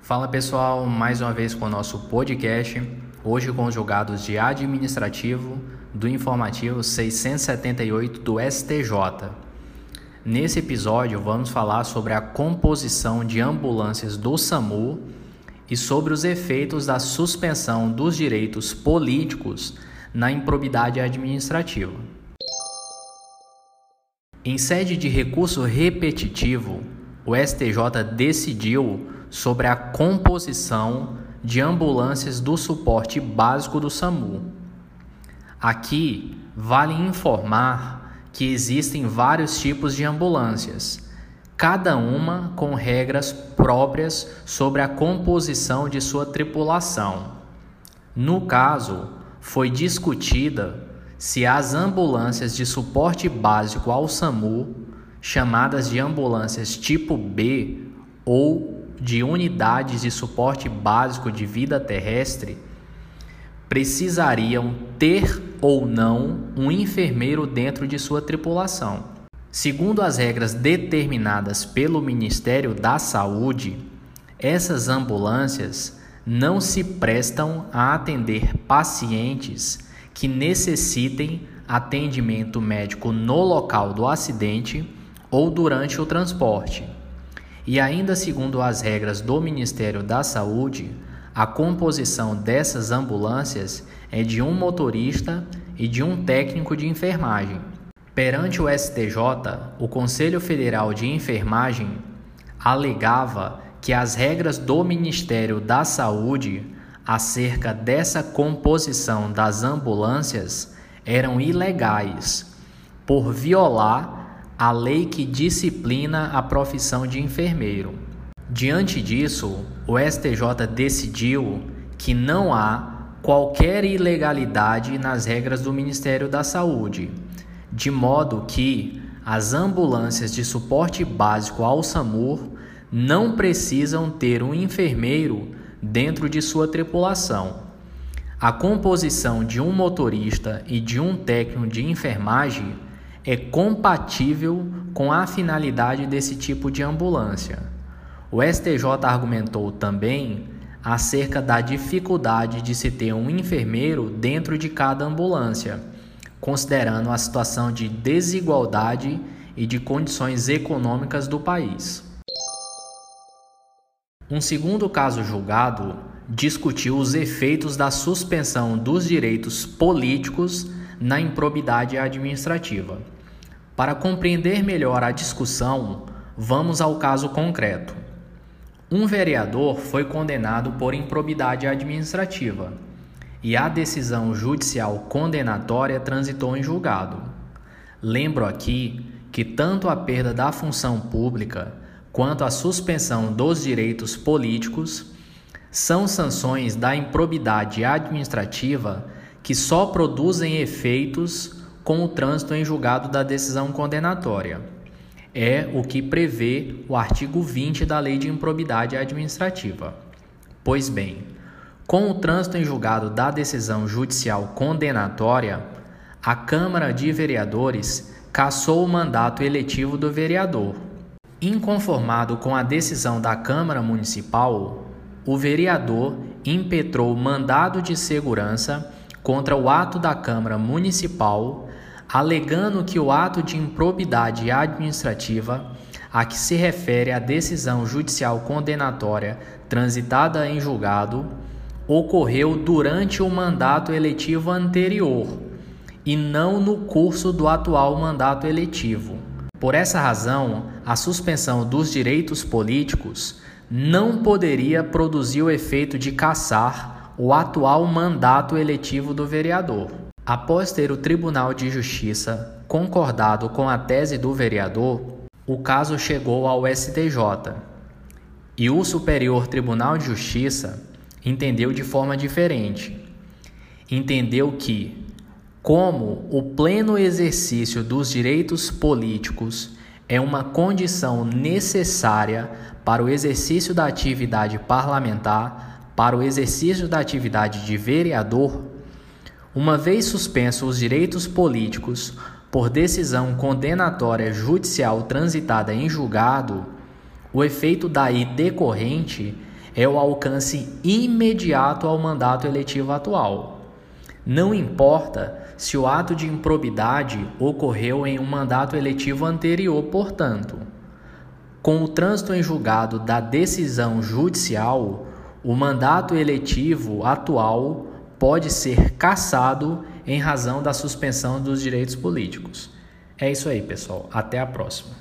Fala pessoal, mais uma vez com o nosso podcast, hoje com os julgados de administrativo do informativo 678 do STJ. Nesse episódio vamos falar sobre a composição de ambulâncias do SAMU e sobre os efeitos da suspensão dos direitos políticos na improbidade administrativa. Em sede de recurso repetitivo, o STJ decidiu sobre a composição de ambulâncias do suporte básico do SAMU. Aqui vale informar que existem vários tipos de ambulâncias, cada uma com regras próprias sobre a composição de sua tripulação. No caso, foi discutida se as ambulâncias de suporte básico ao SAMU, chamadas de ambulâncias tipo B ou de unidades de suporte básico de vida terrestre precisariam ter ou não um enfermeiro dentro de sua tripulação. Segundo as regras determinadas pelo Ministério da Saúde, essas ambulâncias não se prestam a atender pacientes que necessitem atendimento médico no local do acidente ou durante o transporte. E ainda segundo as regras do Ministério da Saúde, a composição dessas ambulâncias é de um motorista e de um técnico de enfermagem. Perante o STJ, o Conselho Federal de Enfermagem alegava que as regras do Ministério da Saúde acerca dessa composição das ambulâncias eram ilegais, por violar a lei que disciplina a profissão de enfermeiro. Diante disso, o STJ decidiu que não há qualquer ilegalidade nas regras do Ministério da Saúde, de modo que as ambulâncias de suporte básico ao SAMUR não precisam ter um enfermeiro dentro de sua tripulação. A composição de um motorista e de um técnico de enfermagem é compatível com a finalidade desse tipo de ambulância. O STJ argumentou também acerca da dificuldade de se ter um enfermeiro dentro de cada ambulância, considerando a situação de desigualdade e de condições econômicas do país. Um segundo caso julgado discutiu os efeitos da suspensão dos direitos políticos na improbidade administrativa. Para compreender melhor a discussão, vamos ao caso concreto. Um vereador foi condenado por improbidade administrativa e a decisão judicial condenatória transitou em julgado. Lembro aqui que tanto a perda da função pública quanto a suspensão dos direitos políticos são sanções da improbidade administrativa que só produzem efeitos com o trânsito em julgado da decisão condenatória. É o que prevê o artigo 20 da Lei de Improbidade Administrativa. Pois bem, com o trânsito em julgado da decisão judicial condenatória, a Câmara de Vereadores cassou o mandato eletivo do vereador. Inconformado com a decisão da Câmara Municipal, o vereador impetrou mandado de segurança contra o ato da Câmara Municipal alegando que o ato de improbidade administrativa a que se refere a decisão judicial condenatória transitada em julgado ocorreu durante o mandato eletivo anterior e não no curso do atual mandato eletivo. Por essa razão, a suspensão dos direitos políticos não poderia produzir o efeito de cassar o atual mandato eletivo do vereador. Após ter o Tribunal de Justiça concordado com a tese do vereador, o caso chegou ao STJ e o Superior Tribunal de Justiça entendeu de forma diferente. Entendeu que, como o pleno exercício dos direitos políticos é uma condição necessária para o exercício da atividade parlamentar, para o exercício da atividade de vereador, uma vez suspensos os direitos políticos por decisão condenatória judicial transitada em julgado, O efeito daí decorrente é o alcance imediato ao mandato eletivo atual. Não importa se o ato de improbidade ocorreu em um mandato eletivo anterior, portanto. Com o trânsito em julgado da decisão judicial, o mandato eletivo atual pode ser cassado em razão da suspensão dos direitos políticos. É isso aí, pessoal. Até a próxima.